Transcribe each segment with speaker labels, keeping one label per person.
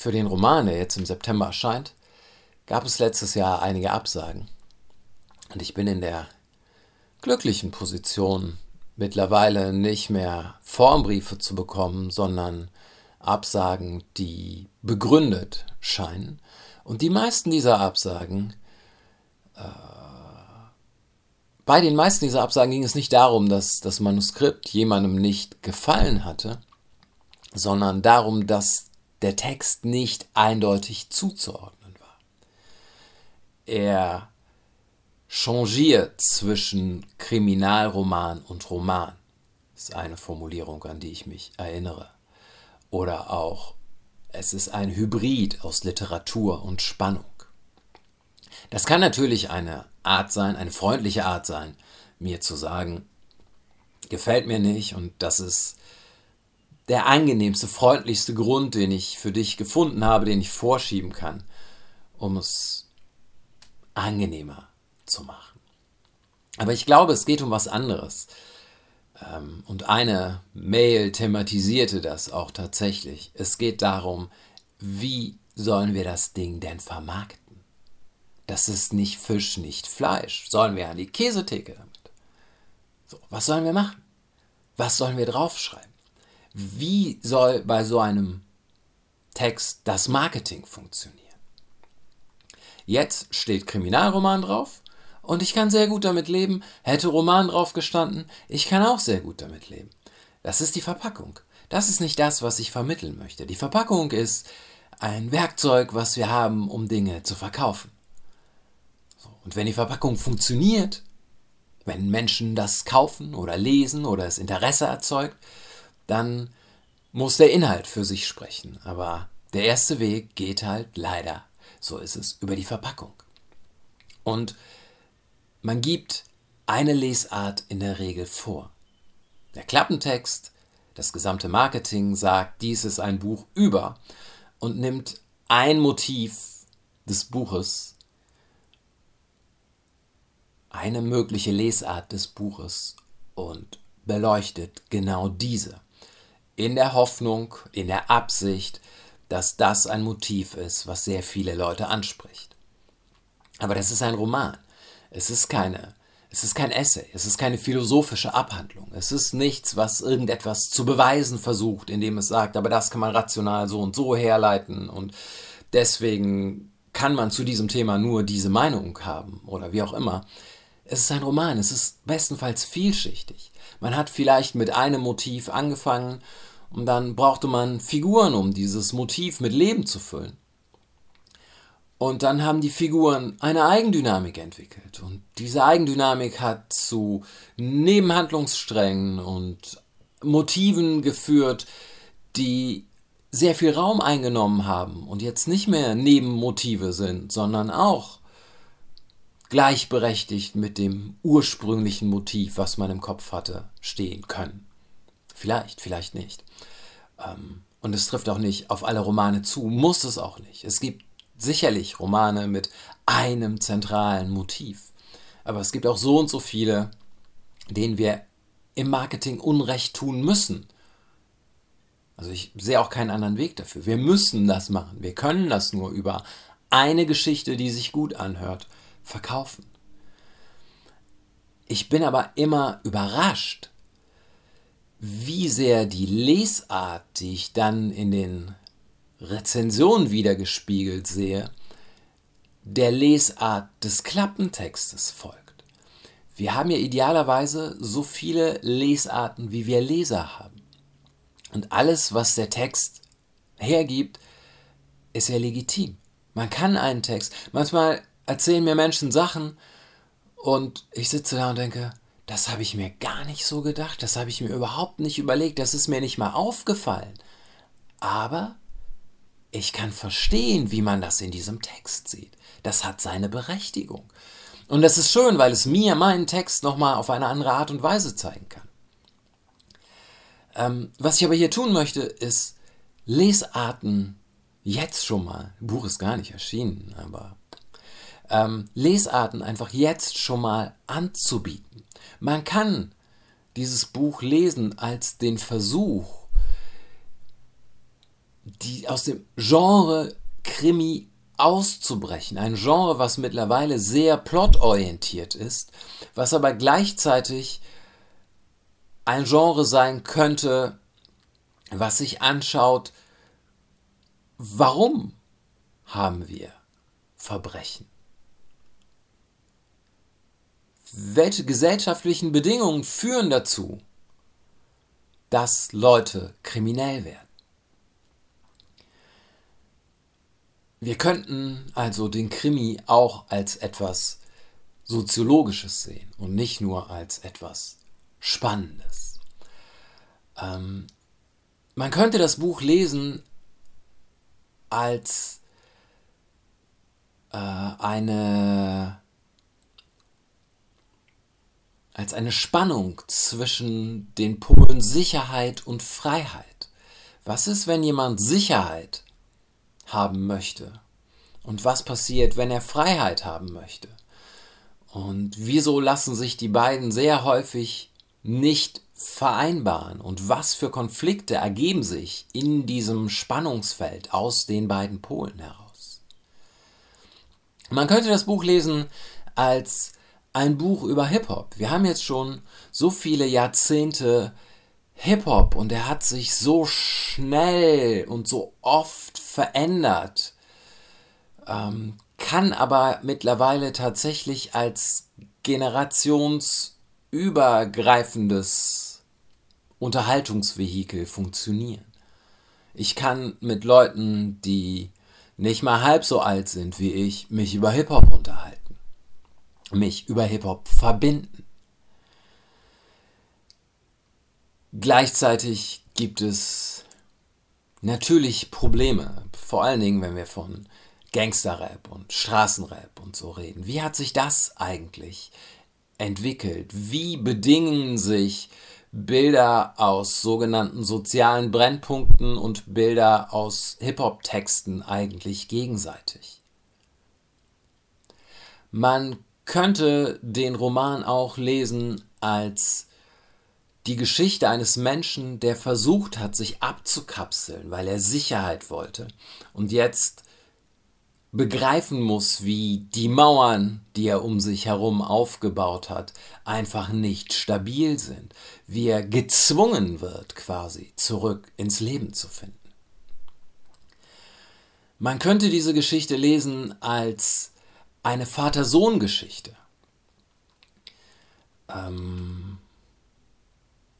Speaker 1: Für den Roman, der jetzt im September erscheint, gab es letztes Jahr einige Absagen. Und ich bin in der glücklichen Position, mittlerweile nicht mehr Formbriefe zu bekommen, sondern Absagen, die begründet scheinen. Und die meisten dieser Absagen, äh, bei den meisten dieser Absagen ging es nicht darum, dass das Manuskript jemandem nicht gefallen hatte, sondern darum, dass der Text nicht eindeutig zuzuordnen war. Er changiert zwischen Kriminalroman und Roman. Ist eine Formulierung, an die ich mich erinnere. Oder auch, es ist ein Hybrid aus Literatur und Spannung. Das kann natürlich eine Art sein, eine freundliche Art sein, mir zu sagen, gefällt mir nicht und das ist der angenehmste, freundlichste Grund, den ich für dich gefunden habe, den ich vorschieben kann, um es angenehmer zu machen. Aber ich glaube, es geht um was anderes. Ähm, und eine Mail thematisierte das auch tatsächlich. Es geht darum, wie sollen wir das Ding denn vermarkten? Das ist nicht Fisch, nicht Fleisch. Sollen wir an die Käsetheke damit? So, was sollen wir machen? Was sollen wir draufschreiben? Wie soll bei so einem Text das Marketing funktionieren? Jetzt steht Kriminalroman drauf und ich kann sehr gut damit leben. Hätte Roman drauf gestanden, ich kann auch sehr gut damit leben. Das ist die Verpackung. Das ist nicht das, was ich vermitteln möchte. Die Verpackung ist ein Werkzeug, was wir haben, um Dinge zu verkaufen. Und wenn die Verpackung funktioniert, wenn Menschen das kaufen oder lesen oder es Interesse erzeugt, dann muss der Inhalt für sich sprechen. Aber der erste Weg geht halt leider, so ist es, über die Verpackung. Und man gibt eine Lesart in der Regel vor. Der Klappentext, das gesamte Marketing sagt, dies ist ein Buch über und nimmt ein Motiv des Buches, eine mögliche Lesart des Buches und beleuchtet genau diese. In der Hoffnung, in der Absicht, dass das ein Motiv ist, was sehr viele Leute anspricht. Aber das ist ein Roman. Es ist keine, es ist kein Essay, es ist keine philosophische Abhandlung. Es ist nichts, was irgendetwas zu beweisen versucht, indem es sagt, aber das kann man rational so und so herleiten und deswegen kann man zu diesem Thema nur diese Meinung haben oder wie auch immer. Es ist ein Roman, es ist bestenfalls vielschichtig. Man hat vielleicht mit einem Motiv angefangen und dann brauchte man Figuren, um dieses Motiv mit Leben zu füllen. Und dann haben die Figuren eine Eigendynamik entwickelt. Und diese Eigendynamik hat zu Nebenhandlungssträngen und Motiven geführt, die sehr viel Raum eingenommen haben und jetzt nicht mehr Nebenmotive sind, sondern auch gleichberechtigt mit dem ursprünglichen Motiv, was man im Kopf hatte, stehen können. Vielleicht, vielleicht nicht. Ähm, und es trifft auch nicht auf alle Romane zu, muss es auch nicht. Es gibt sicherlich Romane mit einem zentralen Motiv. Aber es gibt auch so und so viele, denen wir im Marketing Unrecht tun müssen. Also ich sehe auch keinen anderen Weg dafür. Wir müssen das machen. Wir können das nur über eine Geschichte, die sich gut anhört, verkaufen. Ich bin aber immer überrascht, wie sehr die Lesart, die ich dann in den Rezension wiedergespiegelt sehe, der Lesart des Klappentextes folgt. Wir haben ja idealerweise so viele Lesarten, wie wir Leser haben. Und alles, was der Text hergibt, ist ja legitim. Man kann einen Text. Manchmal erzählen mir Menschen Sachen und ich sitze da und denke, das habe ich mir gar nicht so gedacht, das habe ich mir überhaupt nicht überlegt, das ist mir nicht mal aufgefallen. Aber ich kann verstehen, wie man das in diesem Text sieht. Das hat seine Berechtigung. Und das ist schön, weil es mir meinen Text nochmal auf eine andere Art und Weise zeigen kann. Ähm, was ich aber hier tun möchte, ist Lesarten jetzt schon mal, Buch ist gar nicht erschienen, aber ähm, Lesarten einfach jetzt schon mal anzubieten. Man kann dieses Buch lesen als den Versuch, die, aus dem Genre Krimi auszubrechen. Ein Genre, was mittlerweile sehr plotorientiert ist, was aber gleichzeitig ein Genre sein könnte, was sich anschaut, warum haben wir Verbrechen? Welche gesellschaftlichen Bedingungen führen dazu, dass Leute kriminell werden? Wir könnten also den Krimi auch als etwas Soziologisches sehen und nicht nur als etwas Spannendes. Ähm, man könnte das Buch lesen als äh, eine als eine Spannung zwischen den Polen Sicherheit und Freiheit. Was ist, wenn jemand Sicherheit haben möchte? Und was passiert, wenn er Freiheit haben möchte? Und wieso lassen sich die beiden sehr häufig nicht vereinbaren? Und was für Konflikte ergeben sich in diesem Spannungsfeld aus den beiden Polen heraus? Man könnte das Buch lesen als ein Buch über Hip-Hop. Wir haben jetzt schon so viele Jahrzehnte Hip-Hop und er hat sich so schnell und so oft verändert, ähm, kann aber mittlerweile tatsächlich als generationsübergreifendes Unterhaltungsvehikel funktionieren. Ich kann mit Leuten, die nicht mal halb so alt sind wie ich, mich über Hip-Hop unterhalten, mich über Hip-Hop verbinden. Gleichzeitig gibt es natürlich Probleme, vor allen Dingen, wenn wir von Gangsterrap und Straßenrap und so reden. Wie hat sich das eigentlich entwickelt? Wie bedingen sich Bilder aus sogenannten sozialen Brennpunkten und Bilder aus Hip-Hop-Texten eigentlich gegenseitig? Man könnte den Roman auch lesen als die Geschichte eines Menschen, der versucht hat, sich abzukapseln, weil er Sicherheit wollte und jetzt begreifen muss, wie die Mauern, die er um sich herum aufgebaut hat, einfach nicht stabil sind, wie er gezwungen wird, quasi zurück ins Leben zu finden. Man könnte diese Geschichte lesen als eine Vater-Sohn-Geschichte. Ähm,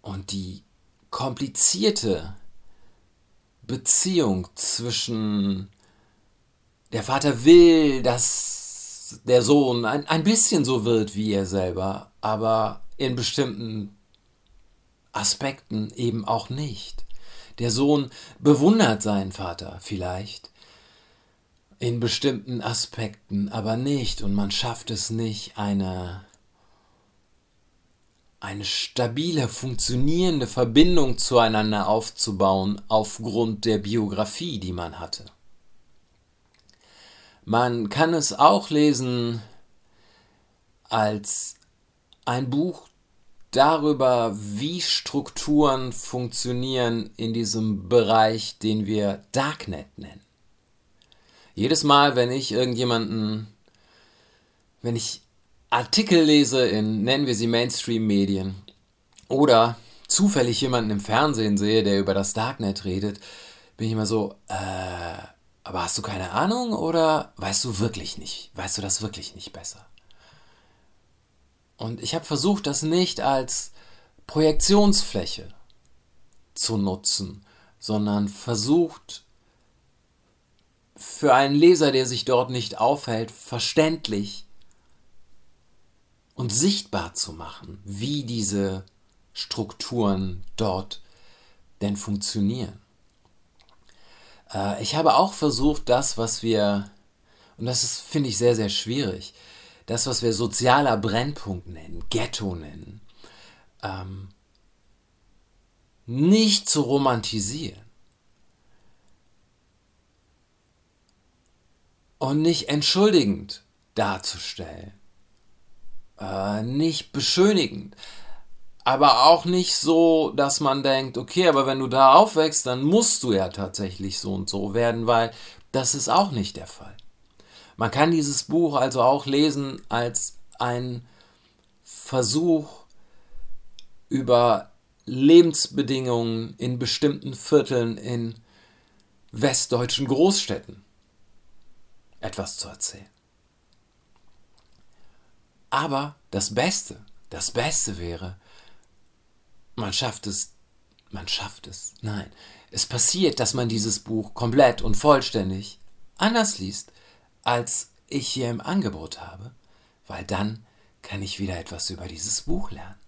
Speaker 1: und die komplizierte Beziehung zwischen der Vater will, dass der Sohn ein, ein bisschen so wird wie er selber, aber in bestimmten Aspekten eben auch nicht. Der Sohn bewundert seinen Vater vielleicht, in bestimmten Aspekten aber nicht, und man schafft es nicht, eine eine stabile, funktionierende Verbindung zueinander aufzubauen aufgrund der Biografie, die man hatte. Man kann es auch lesen als ein Buch darüber, wie Strukturen funktionieren in diesem Bereich, den wir Darknet nennen. Jedes Mal, wenn ich irgendjemanden, wenn ich Artikel lese in, nennen wir sie Mainstream-Medien, oder zufällig jemanden im Fernsehen sehe, der über das Darknet redet, bin ich immer so, äh, aber hast du keine Ahnung oder weißt du wirklich nicht, weißt du das wirklich nicht besser? Und ich habe versucht, das nicht als Projektionsfläche zu nutzen, sondern versucht, für einen Leser, der sich dort nicht aufhält, verständlich und sichtbar zu machen, wie diese Strukturen dort denn funktionieren. Äh, ich habe auch versucht, das, was wir, und das ist, finde ich, sehr, sehr schwierig, das, was wir sozialer Brennpunkt nennen, Ghetto nennen, ähm, nicht zu romantisieren. Und nicht entschuldigend darzustellen äh, nicht beschönigend, aber auch nicht so, dass man denkt, okay, aber wenn du da aufwächst, dann musst du ja tatsächlich so und so werden, weil das ist auch nicht der Fall. Man kann dieses Buch also auch lesen als ein Versuch über Lebensbedingungen in bestimmten Vierteln in westdeutschen Großstädten etwas zu erzählen. Aber das Beste, das Beste wäre, man schafft es, man schafft es. Nein, es passiert, dass man dieses Buch komplett und vollständig anders liest, als ich hier im Angebot habe, weil dann kann ich wieder etwas über dieses Buch lernen.